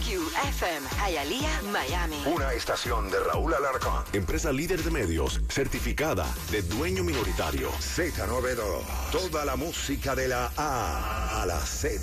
WCMQ FM, Hialeah, Miami. Una estación de Raúl Alarcón. Empresa líder de medios, certificada de dueño minoritario. Z92. Toda la música de la A a la Z.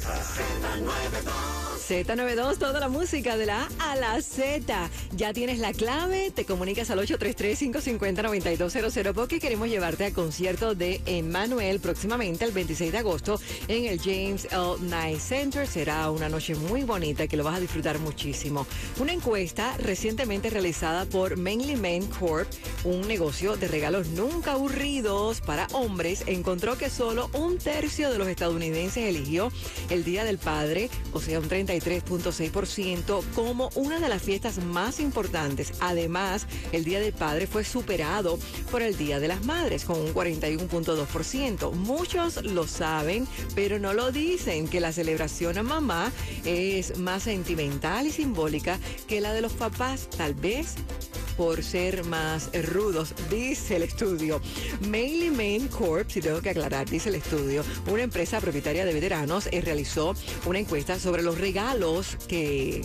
Z92, toda la música de la A a la Z. Ya tienes la clave, te comunicas al 833-550-9200 porque queremos llevarte al concierto de Emmanuel próximamente el 26 de agosto en el James L. Knight Center. Será una noche muy bonita que lo vas a disfrutar muchísimo. Una encuesta recientemente realizada por Mainly Men Corp, un negocio de regalos nunca aburridos para hombres, encontró que solo un tercio de los estadounidenses eligió el Día del Padre, o sea, un 33.6%, como una de las fiestas más importantes. Además, el Día del Padre fue superado por el Día de las Madres, con un 41.2%. Muchos lo saben, pero no lo dicen, que la celebración a mamá es más sentimental y simbólica que la de los papás, tal vez por ser más rudos, dice el estudio. Mainly Main Corp, si tengo que aclarar, dice el estudio, una empresa propietaria de veteranos, eh, realizó una encuesta sobre los regalos que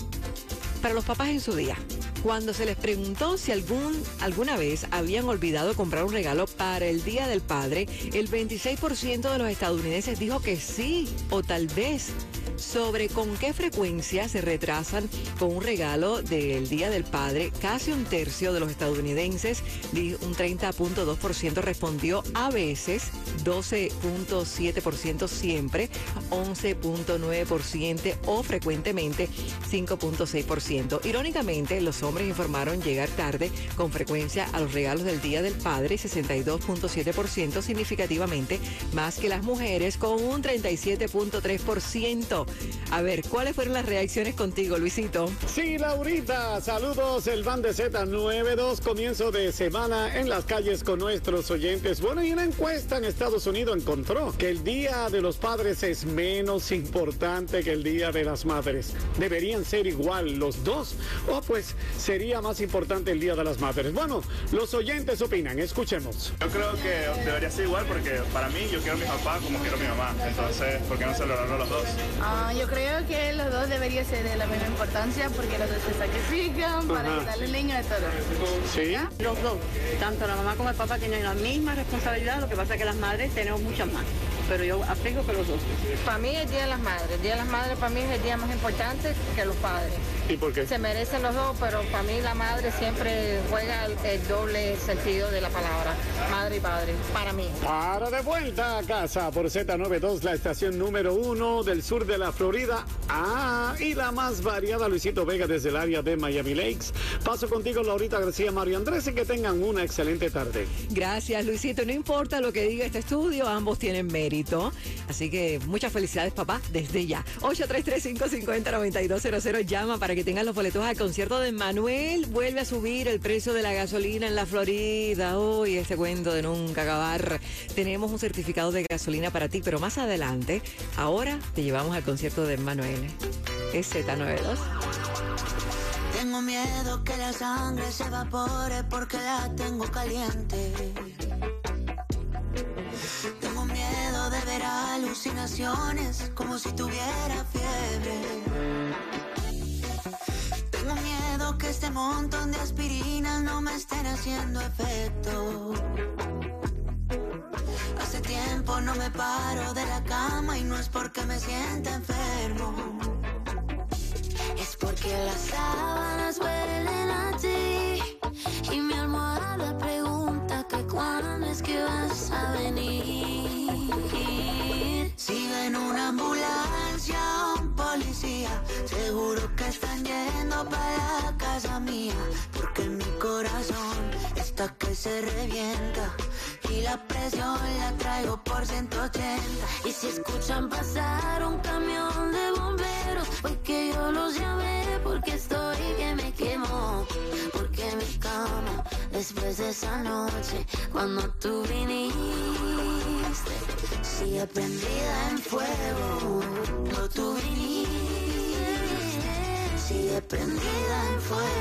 para los papás en su día. Cuando se les preguntó si algún, alguna vez habían olvidado comprar un regalo para el Día del Padre, el 26% de los estadounidenses dijo que sí o tal vez sobre con qué frecuencia se retrasan con un regalo del Día del Padre. Casi un tercio de los estadounidenses, un 30.2% respondió a veces, 12.7% siempre, 11.9% o frecuentemente 5.6%. Irónicamente, los hombres informaron llegar tarde con frecuencia a los regalos del Día del Padre, 62.7%, significativamente más que las mujeres con un 37.3%. A ver, ¿cuáles fueron las reacciones contigo, Luisito? Sí, Laurita, saludos, el Van de Z92, comienzo de semana en las calles con nuestros oyentes. Bueno, y una encuesta en Estados Unidos encontró que el Día de los Padres es menos importante que el Día de las Madres. ¿Deberían ser igual los dos? ¿O pues sería más importante el Día de las Madres? Bueno, los oyentes opinan, escuchemos. Yo creo que debería ser igual porque para mí yo quiero a mi papá como quiero a mi mamá. Entonces, ¿por qué no celebrarlo los dos? Yo creo que los dos deberían ser de la misma importancia porque los dos se sacrifican para Ajá. ayudarle al niño de todo. Sí. Los dos, tanto la mamá como el papá tienen la misma responsabilidad, lo que pasa es que las madres tenemos muchas más, pero yo aplico que los dos. Para mí el Día de las Madres. El Día de las Madres para mí es el día más importante que los padres. ¿Y por qué? Se merecen los dos, pero para mí la madre siempre juega el, el doble sentido de la palabra. Madre y padre, para mí. Para de vuelta a casa por Z92, la estación número uno del sur de la Florida. Ah, y la más variada, Luisito Vega desde el área de Miami Lakes. Paso contigo, Laurita García, Mario Andrés, y que tengan una excelente tarde. Gracias, Luisito. No importa lo que diga este estudio, ambos tienen mérito. Así que muchas felicidades, papá, desde ya. 833-550-9200. Llama para que tengas los boletos al concierto de Manuel. Vuelve a subir el precio de la gasolina en la Florida. Uy, ese cuento de nunca acabar. Tenemos un certificado de gasolina para ti, pero más adelante, ahora te llevamos al concierto de Manuel. Es Z92. Tengo miedo que la sangre se evapore porque la tengo caliente. Tengo miedo de ver alucinaciones como si tuviera fiebre. Este montón de aspirinas no me estén haciendo efecto. Hace tiempo no me paro de la cama y no es porque me sienta enfermo. Para la casa mía, porque mi corazón está que se revienta. Y la presión la traigo por 180. Y si escuchan pasar un camión de bomberos, fue que yo los llamé porque estoy que me quemo, porque que mi cama después de esa noche cuando tú viniste sigue prendida en fuego cuando tú viniste sigue prendida en fuego